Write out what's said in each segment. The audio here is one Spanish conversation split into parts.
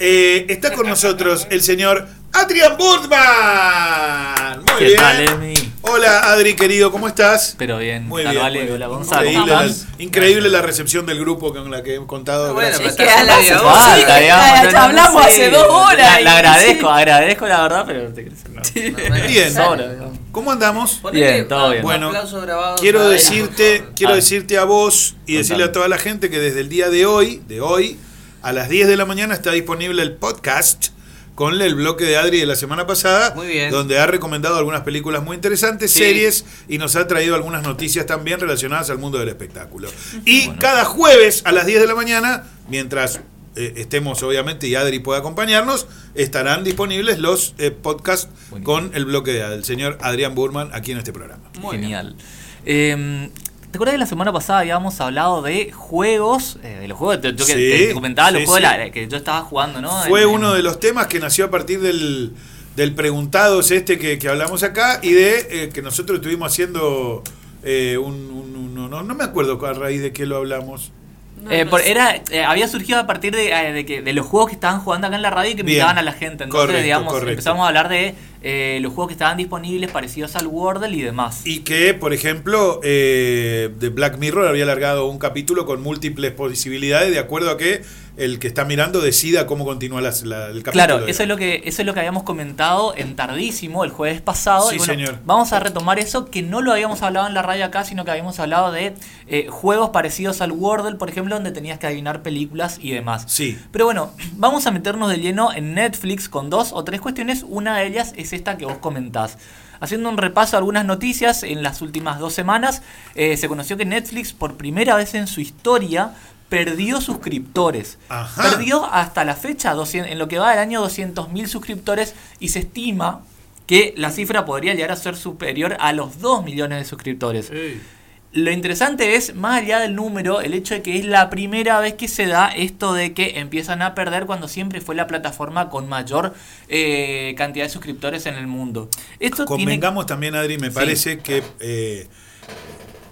Eh, está con nosotros el señor Adrian Burtman. Muy ¿Qué bien. tal, Emi? Hola, Adri, querido, ¿cómo estás? Pero bien. Muy bien. Vale, muy bien. hola, Gonzalo. Increíble, ¿Cómo la, estás? increíble la recepción del grupo con la que he contado. Bueno, gracias. pero que a la vos. Falta, Sí, digamos, ya no- no hablamos hace dos horas La, y- la agradezco, agradezco la verdad, pero no te crees. No. Bien. Sobra. ¿Cómo andamos? Bien, todo bien. Bueno, aplauso grabado Quiero decirte, quiero Ah. decirte a vos y decirle a toda la gente que desde el día de hoy, de hoy, a las 10 de la mañana está disponible el podcast con el bloque de Adri de la semana pasada, Muy bien. donde ha recomendado algunas películas muy interesantes, Sí. series y nos ha traído algunas noticias también relacionadas al mundo del espectáculo. Y cada jueves a las 10 de la mañana, mientras eh, estemos obviamente y Adri pueda acompañarnos, estarán disponibles los eh, podcasts Buenísimo. con el bloque de- del señor Adrián Burman aquí en este programa. Muy bien. Genial. Eh, ¿Te acuerdas que la semana pasada habíamos hablado de juegos? eh, de los juegos, yo que te comentaba los sí, juegos sí. la- que yo estaba jugando, ¿no? Fue En- uno de los temas que nació a partir del, del preguntados este que, que hablamos acá y de eh, que nosotros estuvimos haciendo eh, un, un- un- no, no me acuerdo a raíz de qué lo hablamos. No, Eh, no por- era, eh, había surgido a partir de, eh, de que, de los juegos que estaban jugando acá en la radio y que Bien. invitaban a la gente. Entonces, Correcto, digamos, correcto. empezamos a hablar de eh, los juegos que estaban disponibles parecidos al Wordle y demás. Y que, por ejemplo, eh, de Black Mirror había alargado un capítulo con múltiples posibilidades de acuerdo a que el que está mirando decida cómo continúa la- el capítulo. Claro, eso digamos. es lo que eso es lo que habíamos comentado en tardísimo el jueves pasado. Sí, y bueno, señor. Vamos a retomar eso que no lo habíamos hablado en la radio acá, sino que habíamos hablado de eh, juegos parecidos al Wordle, por ejemplo, donde tenías que adivinar películas y demás. Sí. Pero bueno, vamos a meternos de lleno en Netflix con dos o tres cuestiones. Una de ellas es esta que vos comentás. Haciendo un repaso a algunas noticias en las últimas dos semanas, eh, se conoció que Netflix por primera vez en su historia perdió suscriptores. Ajá. Perdió hasta la fecha, 200 en lo que va del año 200.000 suscriptores y se estima que la cifra podría llegar a ser superior a los 2 millones de suscriptores. Lo interesante es, más allá del número, el hecho de que es la primera vez que se da esto de que empiezan a perder cuando siempre fue la plataforma con mayor eh, cantidad de suscriptores en el mundo. Esto tiene, Convengamos también, Adri, me Sí. parece que, eh,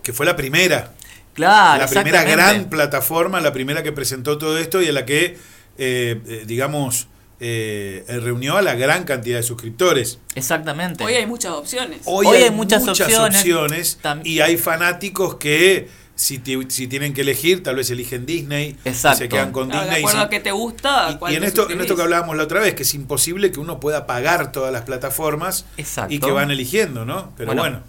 que fue la primera. Claro, la primera gran plataforma, la primera que presentó todo esto y en la que, eh, eh, digamos, eh, eh, reunió a la gran cantidad de suscriptores. Exactamente. Hoy hay muchas opciones. Hoy, Hoy hay, hay muchas opciones. y hay fanáticos que si, ti- si tienen que elegir, tal vez eligen Disney y Exacto. se quedan con Claro, Disney. de y acuerdo si- a qué te gusta. y- cuál y en te esto, en esto que hablábamos la otra vez, que es imposible que uno pueda pagar todas las plataformas Exacto. y que van eligiendo, ¿no? Pero Bueno, bueno,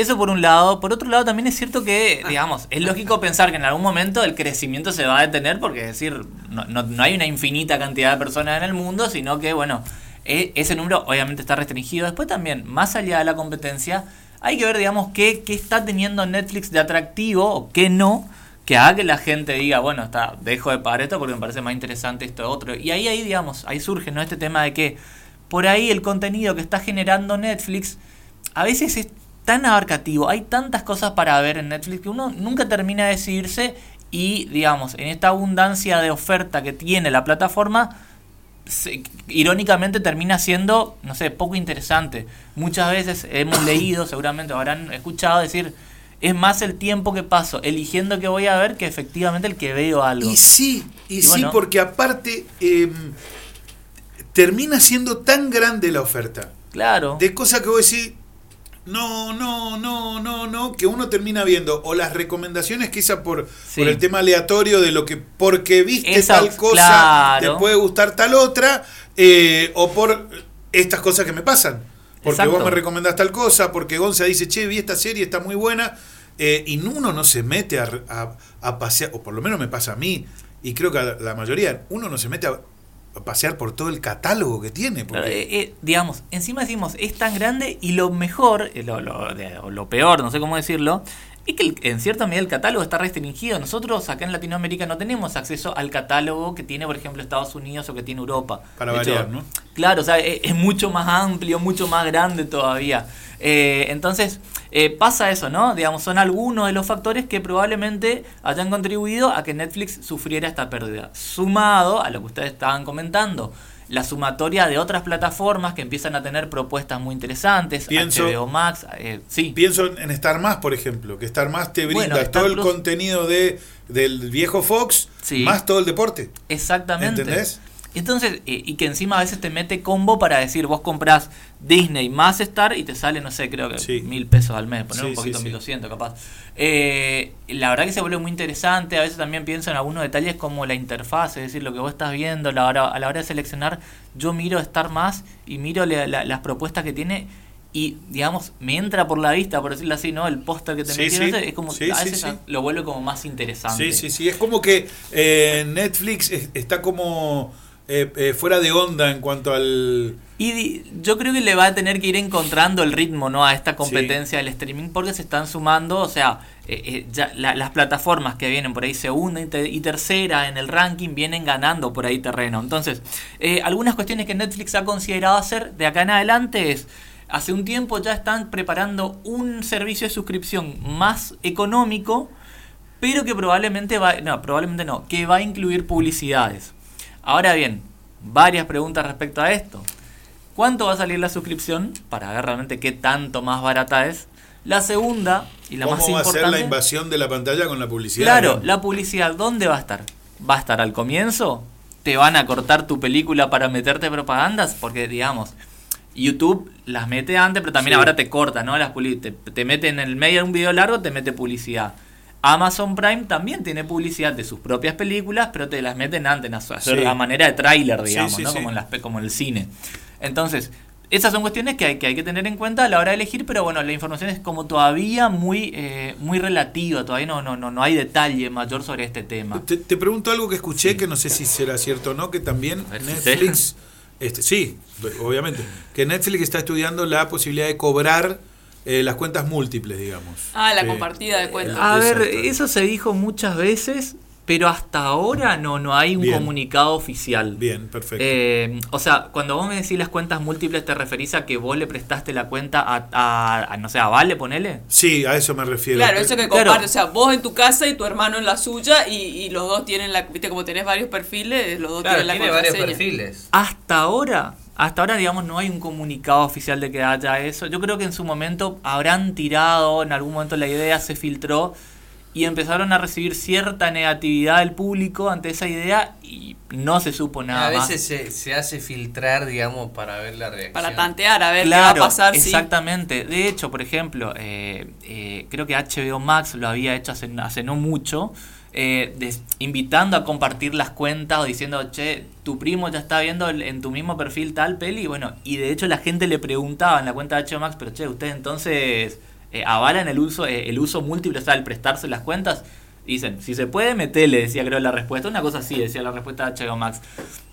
Eso por un lado. Por otro lado, también es cierto que, digamos, es lógico pensar que en algún momento el crecimiento se va a detener porque, es decir, no, no- no hay una infinita cantidad de personas en el mundo, sino que, bueno, e- ese número obviamente está restringido. Después también, más allá de la competencia, hay que ver, digamos, qué, qué está teniendo Netflix de atractivo o qué no, que haga que la gente diga, bueno, está, dejo de pagar esto porque me parece más interesante esto otro. Y ahí, ahí digamos, ahí surge, ¿no? Este tema de que por ahí el contenido que está generando Netflix a veces es tan abarcativo, hay tantas cosas para ver en Netflix que uno nunca termina de decidirse y, digamos, en esta abundancia de oferta que tiene la plataforma, se- irónicamente termina siendo, no sé, poco interesante. Muchas veces hemos leído, seguramente habrán escuchado decir, es más el tiempo que paso eligiendo que voy a ver que efectivamente el que veo algo. Y sí, y, Y sí, bueno. porque aparte eh, termina siendo tan grande la oferta. Claro. De cosas que vos decís, no, no, no, no, no, que uno termina viendo o las recomendaciones quizá por, Sí. por el tema aleatorio de lo que porque viste Esa- tal cosa claro. te puede gustar tal otra, eh, o por estas cosas que me pasan. Porque Exacto. vos me recomendás tal cosa, porque Gonza dice, che, vi esta serie, está muy buena, eh, y uno no se mete a, a- a pasear, o por lo menos me pasa a mí, y creo que a la, mayoría, uno no se mete a pasear por todo el catálogo que tiene. Eh, eh, digamos, encima decimos, es tan grande y lo mejor, eh, lo, lo peor, no sé cómo decirlo, es que el- en cierta medida el catálogo está restringido. Nosotros acá en Latinoamérica no tenemos acceso al catálogo que tiene, por ejemplo, Estados Unidos o que tiene Europa. Para De hecho, ¿no? Claro, o sea, es, es mucho más amplio, mucho más grande todavía. Eh, entonces, eh, pasa eso, ¿no? Digamos, son algunos de los factores que probablemente hayan contribuido a que Netflix sufriera esta pérdida. Sumado a lo que ustedes estaban comentando, la sumatoria de otras plataformas que empiezan a tener propuestas muy interesantes, Pienso- HBO Max, eh, sí. Pienso en Star Más, por ejemplo, que Star Más te brinda Bueno, todo el contenido de, del viejo Fox, Sí. más todo el deporte. Exactamente. ¿Entendés? Entonces, eh, y que encima a veces te mete combo para decir, vos compras Disney más Star y te sale, no sé, creo que Sí. mil pesos al mes, poner Sí, un poquito, sí, mil doscientos capaz. Eh, la verdad que se vuelve muy interesante, a veces también pienso en algunos detalles como la interfaz, es decir, lo que vos estás viendo la hora- a la hora de seleccionar, yo miro Star más y miro la- la- las propuestas que tiene y, digamos, me entra por la vista, por decirlo así, ¿no? El póster que te Sí, sí. es como, Sí, a veces lo vuelve como más interesante. Sí, sí, sí. Es como que eh, Netflix es- está como eh, eh, fuera de onda en cuanto al. Y yo creo que le va a tener que ir encontrando el ritmo ¿no? a esta competencia del streaming porque se están sumando, o sea, eh, eh, ya la- las plataformas que vienen por ahí segunda y, te- y tercera en el ranking vienen ganando por ahí terreno. Entonces, eh, algunas cuestiones que Netflix ha considerado hacer de acá en adelante es, hace un tiempo ya están preparando un servicio de suscripción más económico, pero que probablemente va, no, probablemente no, que va a incluir publicidades. Ahora bien, varias preguntas respecto a esto. ¿Cuánto va a salir la suscripción? Para ver realmente qué tanto más barata es. La segunda, y la ¿Cómo más va a importante. ser la invasión de la pantalla con la publicidad? Claro, la publicidad, ¿dónde va a estar? ¿Va a estar al comienzo? ¿Te van a cortar tu película para meterte propagandas? Porque, digamos, YouTube las mete antes, pero también Sí. ahora te corta, ¿no? Las te, te mete en el medio de un video largo, te mete publicidad. Amazon Prime también tiene publicidad de sus propias películas, pero te las meten antes, a Sí. a manera de tráiler, digamos, sí, ¿no? Como, en las, como en el cine. Entonces, esas son cuestiones que hay, que hay que tener en cuenta a la hora de elegir, pero bueno, la información es como todavía muy, eh, muy relativa, todavía no, no, no, no hay detalle mayor sobre este tema. Te, te pregunto algo que escuché que no sé si será cierto o no, que también si Netflix, este, sí, obviamente, que Netflix está estudiando la posibilidad de cobrar eh, las cuentas múltiples, digamos. Ah, la Eh, compartida de cuentas. A ver, eso se dijo muchas veces, pero hasta ahora no, no hay un Bien. comunicado oficial. Bien, perfecto. Eh, o sea, cuando vos me decís las cuentas múltiples, ¿te referís a que vos le prestaste la cuenta a, a- a, no sé, a Vale, ponele? sí, a eso me refiero. Claro, eso que Claro. comparte, o sea, vos en tu casa y tu hermano en la suya y, y los dos tienen la, viste, como tenés varios perfiles, los dos Claro, tienen la tiene varios perfiles. Hasta ahora, hasta ahora, digamos, no hay un comunicado oficial de que haya eso. Yo creo que en su momento habrán tirado, en algún momento la idea se filtró y empezaron a recibir cierta negatividad del público ante esa idea y no se supo nada a más. veces se, se hace filtrar, digamos, para ver la reacción. Para tantear, a ver Claro, qué va a pasar. exactamente. De hecho, por ejemplo, eh, eh, creo que HBO Max lo había hecho hace, hace no mucho, eh, invitando a compartir las cuentas o diciendo, che, tu primo ya está viendo en tu mismo perfil tal peli. Bueno, y de hecho la gente le preguntaba en la cuenta de HBO Max, pero che, ¿ustedes entonces eh, avalan el uso, eh, el uso múltiple, o sea, el prestarse las cuentas? Dicen, si se puede, metele, decía creo la respuesta. Una cosa así, decía la respuesta de HBO Max.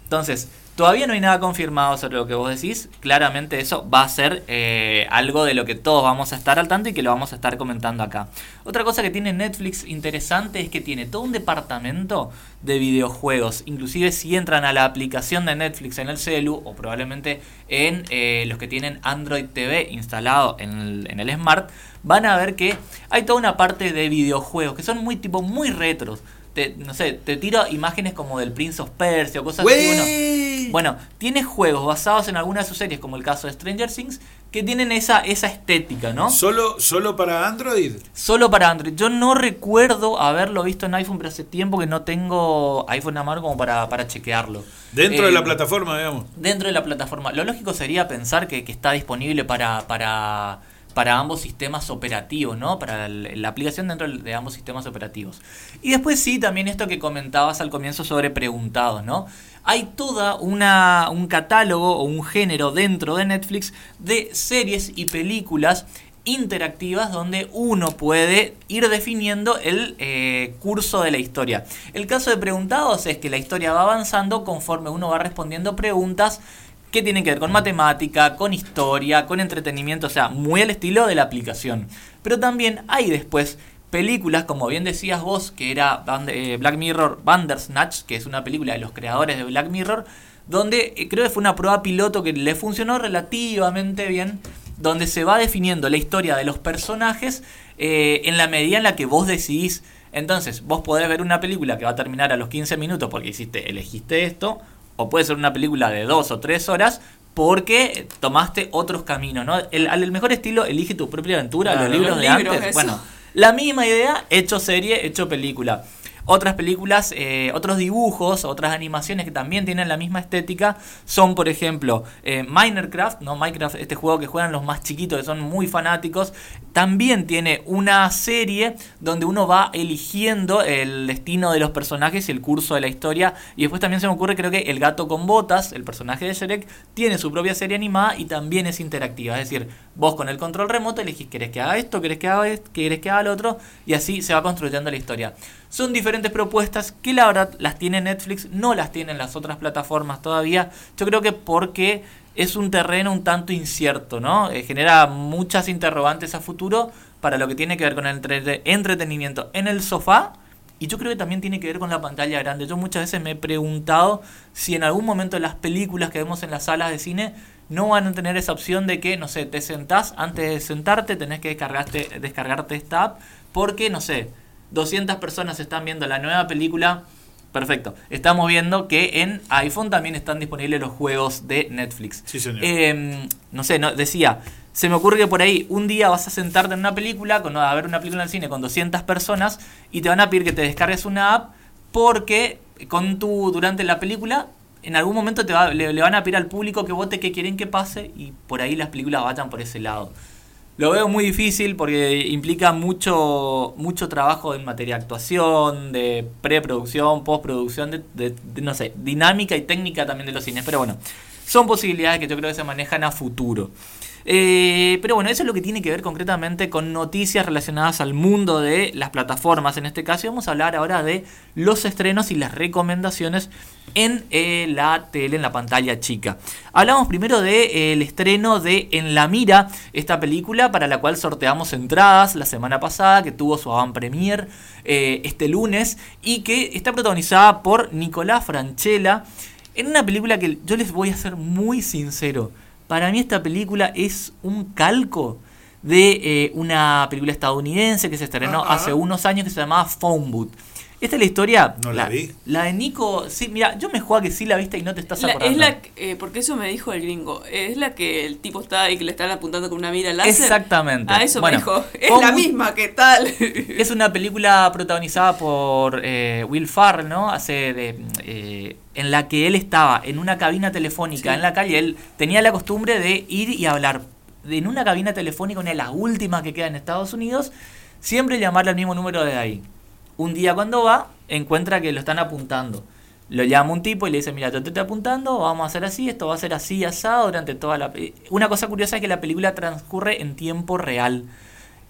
Entonces, todavía no hay nada confirmado sobre lo que vos decís. Claramente eso va a ser eh, algo de lo que todos vamos a estar al tanto y que lo vamos a estar comentando acá. Otra cosa que tiene Netflix interesante es que tiene todo un departamento de videojuegos. Inclusive si entran a la aplicación de Netflix en el celu o probablemente en eh, los que tienen Android TV instalado en el, en el Smart, van a ver que hay toda una parte de videojuegos que son muy tipo muy retros. Te, no sé, te tiro imágenes como del Prince of Persia o cosas así. Bueno, tiene juegos basados en algunas de sus series, como el caso de Stranger Things, que tienen esa, esa estética, ¿no? ¿Solo, ¿Solo para Android? Solo para Android. Yo no recuerdo haberlo visto en iPhone, pero hace tiempo que no tengo iPhone a mano como para, para chequearlo. Dentro Eh, de la plataforma, digamos. Dentro de la plataforma. Lo lógico sería pensar que, que está disponible para, para, para ambos sistemas operativos, ¿no? Para la aplicación dentro de ambos sistemas operativos. Y después sí, también esto que comentabas al comienzo sobre preguntados, ¿no? Hay toda una, un catálogo o un género dentro de Netflix de series y películas interactivas donde uno puede ir definiendo el eh, curso de la historia. El caso de preguntados es que la historia va avanzando conforme uno va respondiendo preguntas que tienen que ver con matemática, con historia, con entretenimiento, o sea, muy al estilo de la aplicación. Pero también hay después películas, como bien decías vos, que era eh, Black Mirror Bandersnatch, que es una película de los creadores de Black Mirror, donde eh, creo que fue una prueba piloto que le funcionó relativamente bien, donde se va definiendo la historia de los personajes eh, en la medida en la que vos decidís. Entonces, vos podés ver una película que va a terminar a los 15 minutos porque hiciste, elegiste esto, o puede ser una película de 2 o 3 horas porque tomaste otros caminos, ¿no? El, al el mejor estilo, elige tu propia aventura, Claro, los libros los de antes. eso. Bueno, la misma idea, hecho serie, hecho película. Otras películas, eh, otros dibujos, otras animaciones que también tienen la misma estética son, por ejemplo, eh, Minecraft, ¿no? Minecraft, este juego que juegan los más chiquitos, que son muy fanáticos, también tiene una serie donde uno va eligiendo el destino de los personajes y el curso de la historia. Y después también se me ocurre, creo que El gato con botas, el personaje de Shrek, tiene su propia serie animada y también es interactiva. Es decir, vos con el control remoto elegís, ¿querés que haga esto? ¿Querés que haga esto? ¿Querés que haga lo otro? Y así se va construyendo la historia. Son diferentes propuestas que la verdad las tiene Netflix, no las tienen las otras plataformas todavía. Yo creo que porque es un terreno un tanto incierto, ¿no? Eh, genera muchas interrogantes a futuro para lo que tiene que ver con el entre- entretenimiento en el sofá. Y yo creo que también tiene que ver con la pantalla grande. Yo muchas veces me he preguntado si en algún momento las películas que vemos en las salas de cine no van a tener esa opción de que, no sé, te sentás, antes de sentarte tenés que descargarte, descargarte esta app porque, no sé, 200 personas están viendo la nueva película. Perfecto. Estamos viendo que en iPhone también están disponibles los juegos de Netflix. Sí, señor. Eh, no sé, no, decía, se me ocurre que por ahí un día vas a sentarte en una película, con, a ver una película en el cine con 200 personas y te van a pedir que te descargues una app porque con tu durante la película en algún momento te va- le, le van a pedir al público que vote qué quieren que pase y por ahí las películas vayan por ese lado. Lo veo muy difícil porque implica mucho, mucho trabajo en materia de actuación, de preproducción, postproducción, de, de- de, no sé, dinámica y técnica también de los cines. Pero bueno, son posibilidades que yo creo que se manejan a futuro. Eh, pero bueno, eso es lo que tiene que ver concretamente con noticias relacionadas al mundo de las plataformas. En este caso vamos a hablar ahora de los estrenos y las recomendaciones en eh, la tele, en la pantalla chica. Hablamos primero del estreno de En la Mira, esta película para la cual sorteamos entradas la semana pasada, que tuvo su avant premier eh, este lunes y que está protagonizada por Nicolás Franchella en una película que yo les voy a ser muy sincero. Para mí esta película es un calco de eh, una película estadounidense que se estrenó hace unos años que se llamaba Phone Booth. Esta es la historia. No la vi. La de Nico. Sí, mira, yo me juego a que sí la viste y no te estás La- acordando. es la, eh, porque eso me dijo el gringo, es la que el tipo está ahí que le están apuntando con una mira láser. Exactamente. A eso Bueno, me dijo, es la misma, ¿qué tal? Es una película protagonizada por eh, Will Farrell, ¿no? Hace de, eh, en la que él estaba en una cabina telefónica Sí. en la calle. Él tenía la costumbre de ir y hablar de- en una cabina telefónica, una de las últimas que queda en Estados Unidos, siempre llamarle al mismo número de ahí. Un día cuando va, encuentra que lo están apuntando. Lo llama un tipo y le dice, mira, te estoy apuntando, vamos a hacer así, esto va a ser así, asado durante toda la... pe-". Una cosa curiosa es que la película transcurre en tiempo real.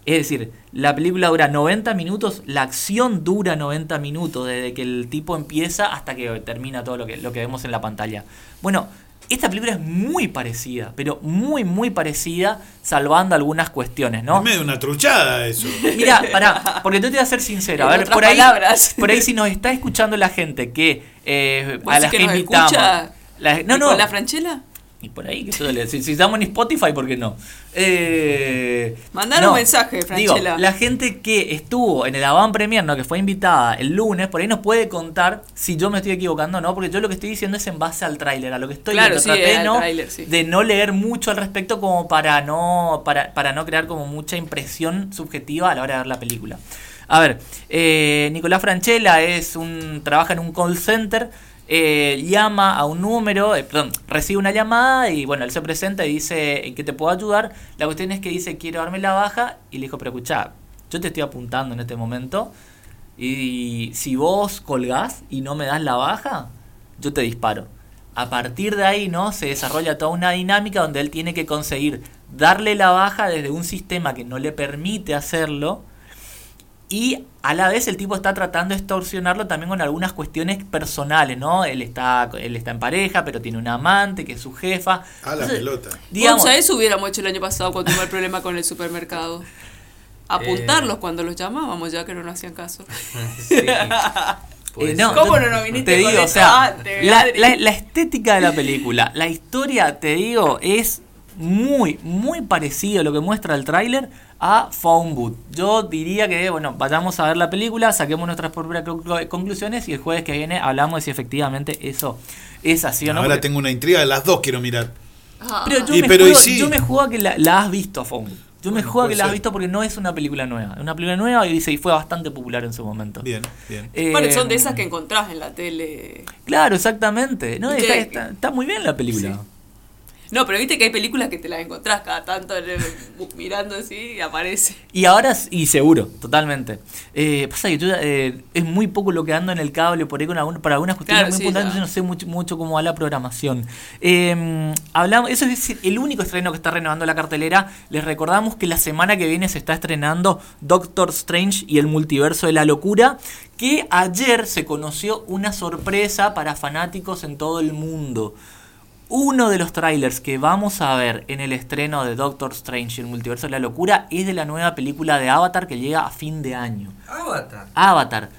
Es decir, la película dura 90 minutos, la acción dura 90 minutos, desde que el tipo empieza hasta que termina todo lo que, lo que vemos en la pantalla. Bueno, esta película es muy parecida, pero muy, muy parecida, salvando algunas cuestiones, ¿no? Es medio una truchada eso. Mira, pará, porque yo te voy a ser sincero. A ver, por ahí, palabras. por ahí si nos está escuchando la gente que eh, ¿Vos a las que que nos invitamos. escucha la- no, no. ¿Con la franchela? Y por ahí, que si, si estamos en Spotify, ¿por qué no? Eh, Mandar no, un mensaje, Digo, Franchella. la gente que estuvo en el Avant Premier, ¿no? que fue invitada el lunes, por ahí nos puede contar si yo me estoy equivocando o no, porque yo lo que estoy diciendo es en base al tráiler, a lo que estoy Claro, viendo. sí, Traté de no leer mucho al respecto como para no, para, para no crear como mucha impresión subjetiva a la hora de ver la película. A ver, eh, Nicolás Franchella es un, trabaja en un call center, eh, llama a un número, eh, perdón, recibe una llamada y bueno, él se presenta y dice, ¿en qué te puedo ayudar? La cuestión es que dice, quiero darme la baja y le dijo, pero escuchá, yo te estoy apuntando en este momento y si vos colgás y no me das la baja, yo te disparo. A partir de ahí, ¿no? Se desarrolla toda una dinámica donde él tiene que conseguir darle la baja desde un sistema que no le permite hacerlo. Y a la vez el tipo está tratando de extorsionarlo también con algunas cuestiones personales, ¿no? Él está, él está en pareja, pero tiene una amante que es su jefa. A la Entonces, pelota. Digamos, eso hubiéramos hecho el año pasado cuando hubo el problema con el supermercado. Apuntarlos cuando los llamábamos ya que no nos hacían caso. Sí. Eh, no. ¿Cómo no nos viniste Te con digo, o sea, antes, la, la- la estética de la película, la historia, te digo, es muy, muy parecido lo que muestra el tráiler a Phone Booth. Yo diría que, bueno, vayamos a ver la película, saquemos nuestras propias conclu- conclusiones y el jueves que viene hablamos de si efectivamente eso es así o no. Ahora porque- tengo una intriga, las dos quiero mirar. Ah. pero yo, Y me pero y juego, sí. yo me juego a que la, la has visto a Phone Booth. Yo me Bueno, juego que puede la has visto porque no es una película nueva. Es una película nueva y dice y fue bastante popular en su momento. Bien, bien. Eh, Bueno, son de esas que encontrás en la tele. Claro, exactamente. No, ¿Y está, qué? está- está muy bien la película. Sí. No, pero viste que hay películas que te las encontrás cada tanto eh, mirando así y aparece. Y ahora, y seguro, totalmente. Eh, pasa que yo eh, es muy poco lo que ando en el cable por ahí con algún- para algunas cuestiones Claro, muy sí, ya. yo no sé mucho, mucho cómo va la programación. Eh, hablamos, eso es decir, el único estreno que está renovando la cartelera. Les recordamos que la semana que viene se está estrenando Doctor Strange y el multiverso de la locura. Que ayer se conoció una sorpresa para fanáticos en todo el mundo. Uno de los trailers que vamos a ver en el estreno de Doctor Strange y el multiverso de la locura es de la nueva película de Avatar que llega a fin de año. Avatar. Avatar.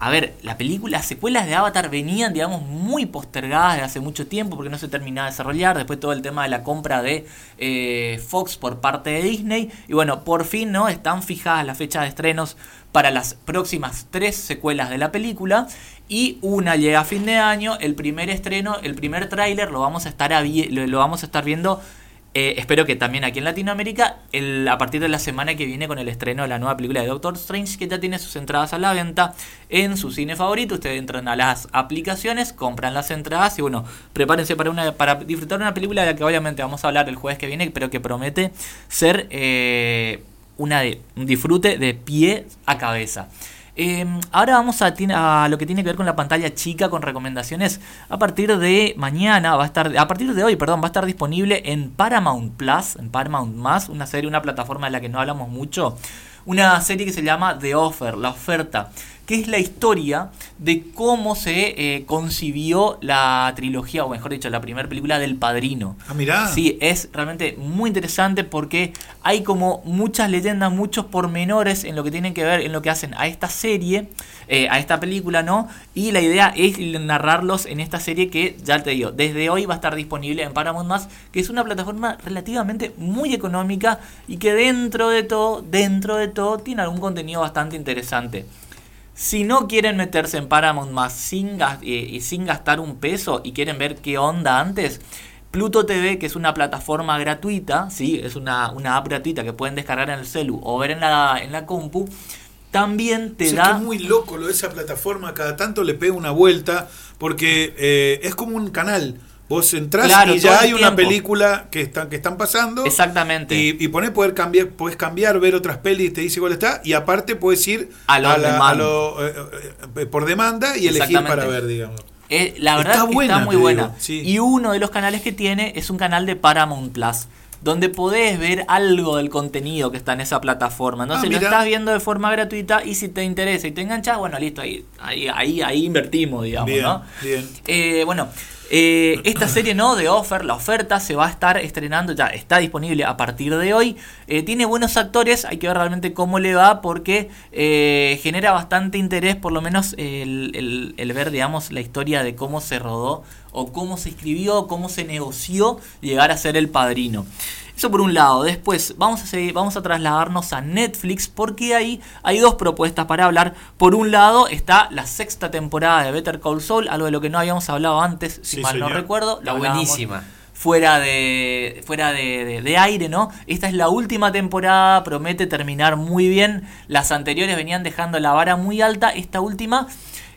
A ver, la película, las secuelas de Avatar venían, digamos, muy postergadas de hace mucho tiempo porque no se terminaba de desarrollar. Después todo el tema de la compra de eh, Fox por parte de Disney. Y bueno, por fin, ¿no? Están fijadas las fechas de estrenos para las próximas tres secuelas de la película. Y una llega a fin de año. El primer estreno, el primer tráiler lo vamos a estar lo, lo vamos a estar viendo eh, espero que también aquí en Latinoamérica, el- a partir de la semana que viene con el estreno de la nueva película de Doctor Strange, que ya tiene sus entradas a la venta en su cine favorito. Ustedes entran a las aplicaciones, compran las entradas y bueno, prepárense para, una, para disfrutar una película de la que obviamente vamos a hablar el jueves que viene, pero que promete ser eh, una de, un disfrute de pie a cabeza. Eh, ahora vamos a lo que tiene que ver con la pantalla chica, con recomendaciones. A partir de mañana va a estar, a partir de hoy, perdón, va a estar disponible en Paramount Plus, en Paramount Más, una serie, una plataforma de la que no hablamos mucho. Una serie que se llama The Offer, la oferta, que es la historia de cómo se eh, concibió la trilogía, o mejor dicho, la primera película del Padrino. Ah, mirá. Sí, es realmente muy interesante porque hay como muchas leyendas, muchos pormenores en lo que tienen que ver, en lo que hacen a esta serie, eh, a esta película, ¿no? Y la idea es narrarlos en esta serie que, ya te digo, desde hoy va a estar disponible en Paramount Más, que es una plataforma relativamente muy económica y que dentro de todo, dentro de todo, tiene algún contenido bastante interesante. Si no quieren meterse en Paramount más sin, eh, y sin gastar un peso y quieren ver qué onda antes, Pluto TV, que es una plataforma gratuita, sí, es una, una app gratuita que pueden descargar en el celu o ver en la, en la compu, también te O sea, da... que es muy loco lo de esa plataforma, cada tanto le pega una vuelta, porque eh, es como un canal. Vos entrás Claro, y ya hay una película que están, que están pasando. Exactamente. Y, y ponés poder cambiar, podés cambiar, ver otras pelis, te dice cuál está, y aparte puedes ir A lo la- demand. lo, eh, eh, por demanda y elegir para ver, digamos. Eh, la verdad Está buena, está muy buena. sí. Y uno de los canales que tiene es un canal de Paramount Plus. Donde podés ver algo del contenido que está en esa plataforma. Entonces Ah, lo estás viendo de forma gratuita y si te interesa y te enganchas, bueno, listo, ahí, ahí, ahí, ahí invertimos, digamos, Bien, ¿no? bien. Eh, bueno, eh, esta serie no de Offer, la oferta se va a estar estrenando, ya está disponible a partir de hoy. Eh, tiene buenos actores, hay que ver realmente cómo le va porque eh, genera bastante interés, por lo menos el, el- ver, digamos, la historia de cómo se rodó o cómo se escribió, cómo se negoció llegar a ser el padrino. Eso por un lado. Después vamos a seguir, vamos a trasladarnos a Netflix porque ahí hay dos propuestas para hablar. Por un lado está la sexta temporada de Better Call Saul, algo de lo que no habíamos hablado antes, si Sí, mal no recuerdo. Hablábamos buenísima. Fuera de fuera de, de- de aire, ¿no? Esta es la última temporada, promete terminar muy bien. Las anteriores venían dejando la vara muy alta. Esta última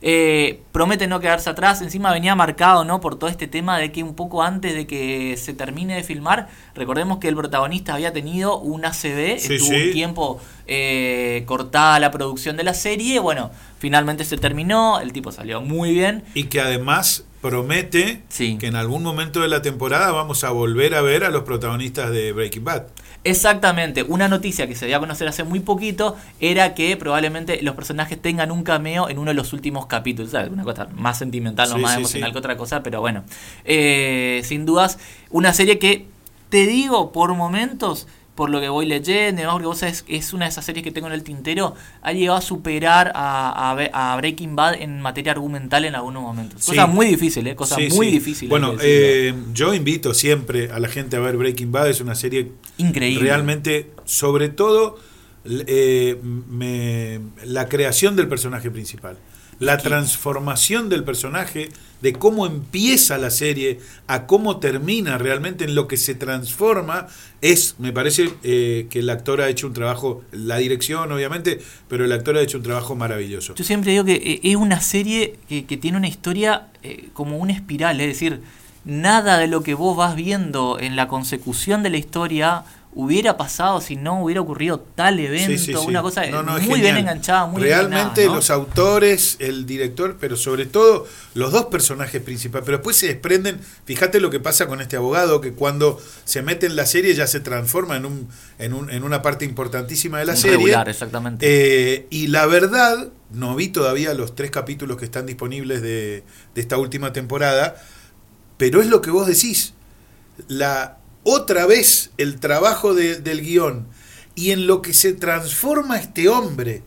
eh, promete no quedarse atrás. Encima venía marcado, ¿no? Por todo este tema de que un poco antes de que se termine de filmar, recordemos que el protagonista había tenido un ACV, Sí, estuvo sí. un tiempo eh, cortada la producción de la serie. Bueno, finalmente se terminó, el tipo salió muy bien. Y que además promete Sí. que en algún momento de la temporada vamos a volver a ver a los protagonistas de Breaking Bad. Exactamente, una noticia que se dio a conocer hace muy poquito era que probablemente los personajes tengan un cameo en uno de los últimos capítulos. ¿sabes? Una cosa más sentimental, no Sí, más sí, emocional que otra cosa, pero bueno. Eh, sin dudas, una serie que te digo por momentos, por lo que voy leyendo, porque vos sabés, es una de esas series que tengo en el tintero, ha llegado a superar a, a a Breaking Bad en materia argumental en algunos momentos. Sí. Cosa muy difícil, ¿eh? Cosa Sí, muy sí. difícil. Bueno, eh, yo invito siempre a la gente a ver Breaking Bad, es una serie Increíble. realmente, sobre todo, eh, me- la creación del personaje principal. la transformación del personaje, de cómo empieza la serie a cómo termina realmente en lo que se transforma, es, me parece eh, que el actor ha hecho un trabajo, la dirección obviamente, pero el actor ha hecho un trabajo maravilloso. Yo siempre digo que eh, es una serie que, que tiene una historia eh, como una espiral, es decir, nada de lo que vos vas viendo en la consecución de la historia hubiera pasado si no hubiera ocurrido tal evento, Sí, sí, sí. una cosa No, no, es muy bien enganchada, muy Realmente bien. los autores, el director, pero sobre todo los dos personajes principales. Pero después se desprenden, fíjate lo que pasa con este abogado, que cuando se mete en la serie ya se transforma en, un, en, un, en una parte importantísima de la serie. regular, exactamente. Eh, y la verdad, no vi todavía los tres capítulos que están disponibles de, de esta última temporada, pero es lo que vos decís. La, otra vez el trabajo de- del guion y en lo que se transforma este hombre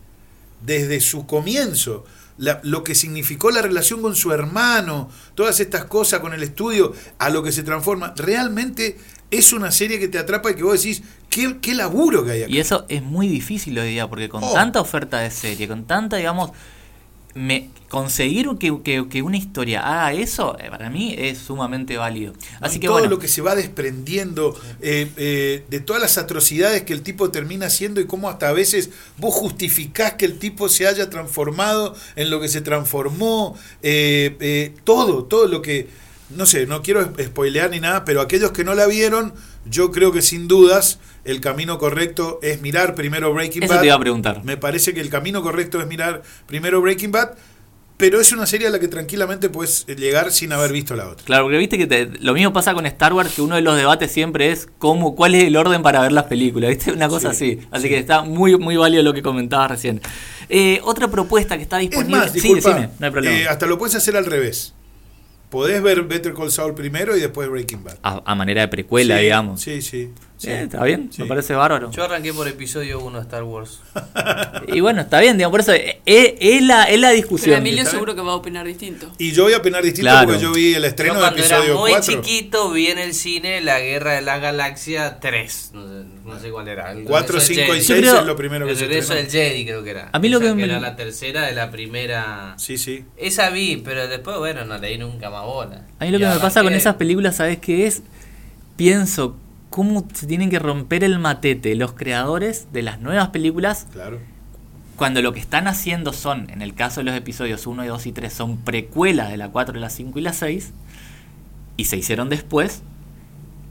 desde su comienzo, la- lo que significó la relación con su hermano, todas estas cosas con el estudio, a lo que se transforma, realmente es una serie que te atrapa y que vos decís, qué, qué laburo que hay acá. Y eso es muy difícil hoy día, porque con Oh. tanta oferta de serie, con tanta, digamos, me, conseguir que, que- que una historia haga eso, eh, para mí es sumamente válido. Así que todo bueno, lo que se va desprendiendo eh, eh, de todas las atrocidades que el tipo termina haciendo y cómo hasta a veces vos justificás que el tipo se haya transformado en lo que se transformó, eh, eh, todo, todo lo que, no sé, no quiero sp- spoilear ni nada, pero aquellos que no la vieron, yo creo que sin dudas el camino correcto es mirar primero Breaking eso Bad. te iba a preguntar. Me parece que el camino correcto es mirar primero Breaking Bad, pero es una serie a la que tranquilamente puedes llegar sin haber visto la otra. Claro, porque viste que te- lo mismo pasa con Star Wars, que uno de los debates siempre es cómo, cuál es el orden para ver las películas, ¿viste? Una cosa Sí, así. Así sí. que está muy, muy válido lo que comentabas recién. Eh, otra propuesta que está Es disponible. más, sí, decime, no hay problema. eh, hasta lo puedes hacer al revés. Podés ver Better Call Saul primero y después Breaking Bad. a, a manera de precuela, Sí, digamos. Sí, sí. Sí. Eh, está bien, Sí. me parece bárbaro. Yo arranqué por episodio 1 de Star Wars. Y bueno, está bien, digamos, por eso eh, eh, es, la, es la Pero discusión. Emilio ¿está seguro que va a opinar distinto. Y yo voy a opinar distinto Claro. porque yo vi el estreno de cuando era episodio muy 4. chiquito vi en el cine La Guerra de la Galaxia 3. No sé, no sé cuál era. El 4, regreso del 5 y Jedi. 6 creo- es lo primero que El se regreso del. Jedi creo que era. A mí lo Esa que me- era la tercera de la primera. Sí, sí. Esa vi, pero después, bueno, no leí nunca más bola. A mí lo Y que me pasa con esas películas, ¿sabes qué es? Pienso cómo se tienen que romper el matete los creadores de las nuevas películas Claro. cuando lo que están haciendo son, en el caso de los episodios 1, 2 y 3, son precuelas de la 4, la 5 y la 6, y se hicieron después.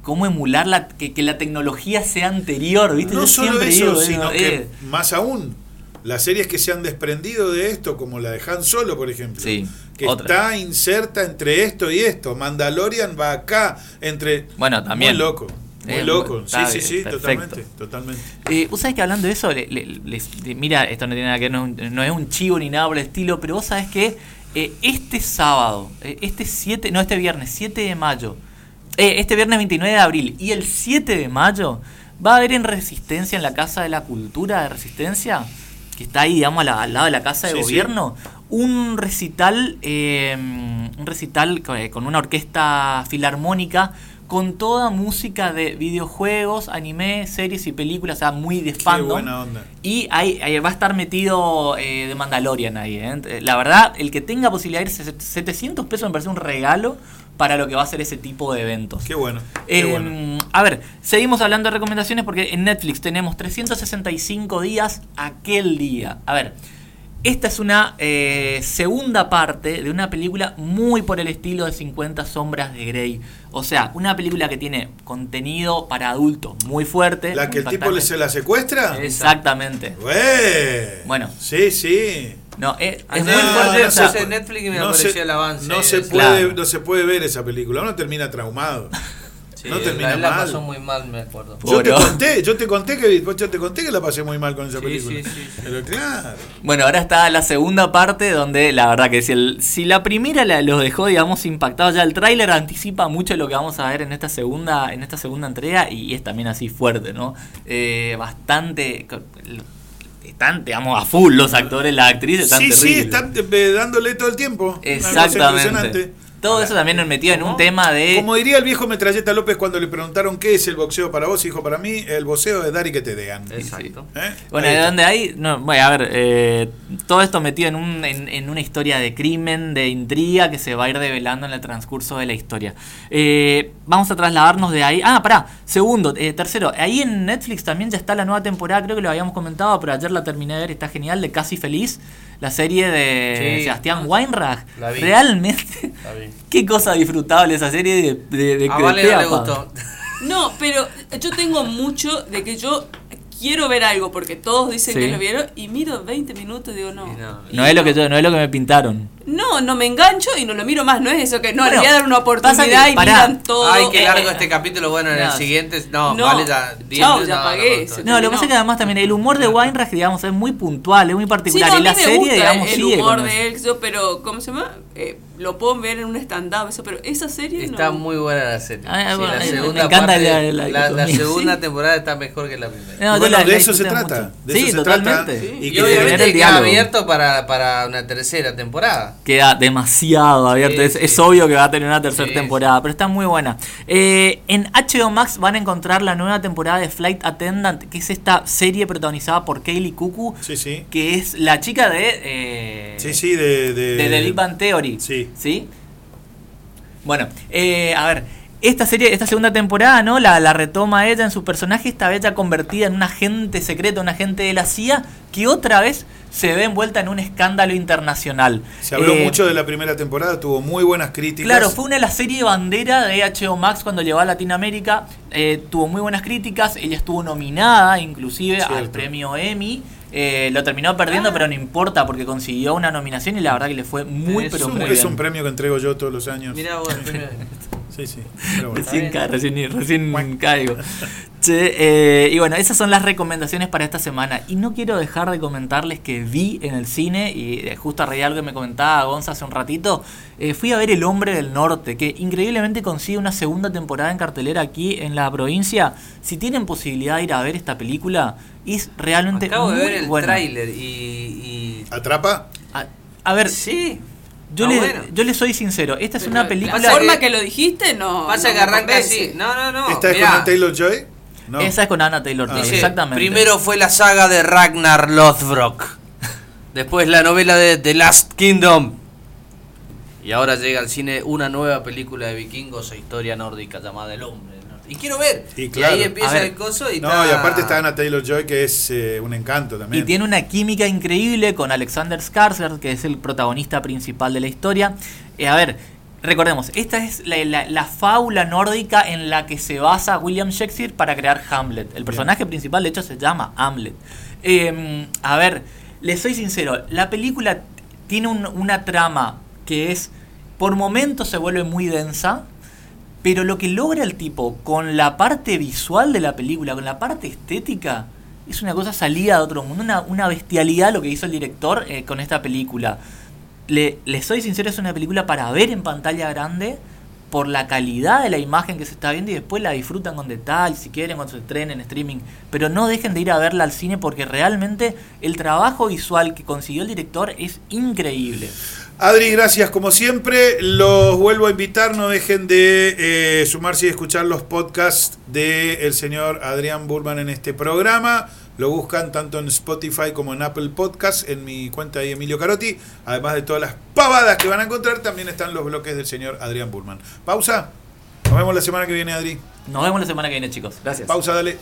¿Cómo emular la, que, que la tecnología sea anterior? ¿viste? No Yo solo eso, digo, sino eh, que eh, más aún, las series que se han desprendido de esto, como la de Han Solo, por ejemplo, Sí, que otra. está inserta entre esto y esto. Mandalorian va acá, entre. Bueno, también. Muy loco. Muy Eh, loco. Sí, sí, sí, perfecto. totalmente. Totalmente. Eh, vos sabés que hablando de eso, le- le- de- mira, esto no tiene nada que ver, no, es un- no es un chivo ni nada por el estilo, pero vos sabés que eh, este sábado, eh, este 7, no, este viernes, 7 de mayo, eh, este viernes 29 de abril y el 7 de mayo, va a haber en Resistencia, en la Casa de la Cultura de Resistencia, que está ahí, digamos, la- al lado de la Casa de Sí, sí. Gobierno, un recital, eh, un recital con una orquesta filarmónica con toda música de videojuegos, anime, series y películas, o sea, muy de Qué fandom. buena onda. Y ahí, ahí va a estar metido eh, de Mandalorian ahí. ¿eh? La verdad, el que tenga posibilidad de ir, se- 700 pesos me parece un regalo para lo que va a ser ese tipo de eventos. Qué bueno. Qué Eh, bueno. A ver, seguimos hablando de recomendaciones porque en Netflix tenemos 365 días aquel día. A ver, esta es una eh, segunda parte de una película muy por el estilo de 50 sombras de Grey. O sea, una película que tiene contenido para adultos muy fuerte. ¿La que el muy tipo se la secuestra? Exactamente. Güey. Bueno. Sí, sí. No, es, es Ayer muy no, fuerte. no en Netflix me no apareció se, el avance. No se, puede, Claro. no se puede ver esa película. Uno termina traumado. Sí, no termina la, la mal. pasó muy mal, me acuerdo. Yo te conté, yo te conté que yo te conté que la pasé muy mal con esa Sí, película. sí, sí, sí. Pero claro. Bueno, ahora está la segunda parte donde la verdad que si, el- si la primera la- los dejó, digamos, impactados, ya el tráiler anticipa mucho lo que vamos a ver en esta segunda, en esta segunda entrega y es también así fuerte, ¿no? Eh, bastante, están, digamos, a full los actores, las actrices, están Sí, sí, están eh, dándole todo el tiempo. Una cosa Exactamente. Todo eso también metido en un tema de... Como diría el viejo Metralleta López cuando le preguntaron qué es el boxeo para vos, dijo para mí, el boxeo es dar y que te dean. Exacto. ¿Eh? Bueno, Ahí de donde hay, no, bueno, a ver, eh, todo esto metido en, un, en, en una historia de crimen, de intriga que se va a ir develando en el transcurso de la historia. Eh, vamos a trasladarnos de ahí. Ah, pará, segundo, eh, tercero, ahí en Netflix también ya está la nueva temporada, creo que lo habíamos comentado, pero ayer la terminé de ver, está genial, de Casi Feliz, la serie de Sí. Sebastián Weinreich. La vi. Realmente, La vi. qué cosa disfrutable esa serie de, de, de A de Vale no le Peapa. gustó. No, pero yo tengo mucho de que yo quiero ver algo porque todos dicen Sí. que lo vieron y miro 20 minutos y digo no. Y no. Y No es lo que yo, no es lo que me pintaron. No, no me engancho y no lo miro más. No es eso que no, Bueno, le voy a dar una pasa oportunidad que- y pará. miran todo. Ay, qué largo eh, este capítulo. Bueno, en el No, siguiente. No, no. vale ya. diez Chao, minutos, ya no, pagué, no, se no, No, lo que pasa es que además también el humor de Weinreich, digamos, es muy puntual, es muy Sí, particular. no, a y la me serie, gusta digamos, el sigue humor de él, yo, pero ¿cómo se llama? Eh, lo puedo ver en un stand-up, eso, pero esa serie Está no. muy buena la serie. Ah, Sí, bueno, la me segunda encanta parte- la- la la, segunda Sí. temporada está mejor que la primera. No, bueno, la- de eso se trata. De sí, eso se totalmente. trata. Sí. Y, que obviamente queda abierto para, para una tercera temporada. Queda demasiado abierto. Sí, es, sí. es obvio que va a tener una tercera Sí, temporada, pero está muy buena. Eh, en HBO Max van a encontrar la nueva temporada de Flight Attendant, que es esta serie protagonizada por Kaylee Cuckoo, Sí, sí. que es la chica de. eh, Sí, sí, de. De, de The Big Bang Theory. Sí. ¿Sí? Bueno, eh, a ver, esta serie, esta segunda temporada, ¿no? La, la retoma ella en su personaje, esta vez ya convertida en un agente secreto, un agente de la CIA, que otra vez se ve envuelta en un escándalo internacional. Se habló Eh, mucho de la primera temporada, tuvo muy buenas críticas. Claro, fue una de las series bandera de HBO Max cuando llegó a Latinoamérica. eh, tuvo muy buenas críticas. Ella estuvo nominada inclusive al premio Emmy. Eh, lo terminó perdiendo, Ah. pero no importa porque consiguió una nominación y la verdad que le fue muy, Es pero un- muy es bien. un premio que entrego yo todos los años. Mira vos. Sí, sí. pero bueno. Recién, ca- recién, caigo. Che, eh, y bueno, esas son las recomendaciones para esta semana. Y no quiero dejar de comentarles que vi en el cine, y eh, justo a raíz de algo que me comentaba Gonza hace un ratito, eh, fui a ver El Hombre del Norte, que increíblemente consigue una segunda temporada en cartelera aquí en la provincia. Si tienen posibilidad de ir a ver esta película, es realmente Acabo de ver el buena. tráiler y, ¿Atrapa? A, a ver, Sí. yo, está le, bueno. yo le soy sincero, esta es Pero una La película... Pasa forma que- que, lo dijiste no. Pasa no que arranca así. No, no, no. ¿Esta es mirá. con el Taylor Joy? No. Esa es con Anna Taylor Ah, Dice, exactamente. Primero fue la saga de Ragnar Lothbrok. Después la novela de The Last Kingdom. Y ahora llega al cine una nueva película de vikingos e historia nórdica llamada El Hombre. Y quiero ver. Y Y, ahí empieza ver. el coso y No, y aparte está Anna Taylor Joy, que es eh, un encanto Y también. tiene una química increíble con Alexander Skarsgård, que es el protagonista principal de la historia. Eh, a ver, recordemos, esta es la, la- la fábula nórdica en la que se basa William Shakespeare para crear Hamlet. El personaje principal, de hecho, se llama Hamlet. Eh, a ver, les soy sincero, la película tiene un- una trama que es, por momentos se vuelve muy densa, pero lo que logra el tipo con la parte visual de la película, con la parte estética, es una cosa salida de otro mundo, una, una bestialidad lo que hizo el director eh, con esta película. Le, le soy sincero, es una película para ver en pantalla grande por la calidad de la imagen que se está viendo y después la disfrutan con detalle, si quieren, cuando se estrenen en streaming. Pero no dejen de ir a verla al cine porque realmente el trabajo visual que consiguió el director es increíble. Adri, gracias como siempre. Los vuelvo a invitar, no dejen de eh, sumarse y escuchar los podcasts del señor Adrián Burman en este programa. Lo buscan tanto en Spotify como en Apple Podcasts, en mi cuenta de Emilio Carotti. Además de todas las pavadas que van a encontrar, también están los bloques del señor Adrián Burman. Pausa. Nos vemos la semana que viene, Adri. Nos vemos la semana que viene, chicos. Gracias. Pausa, dale.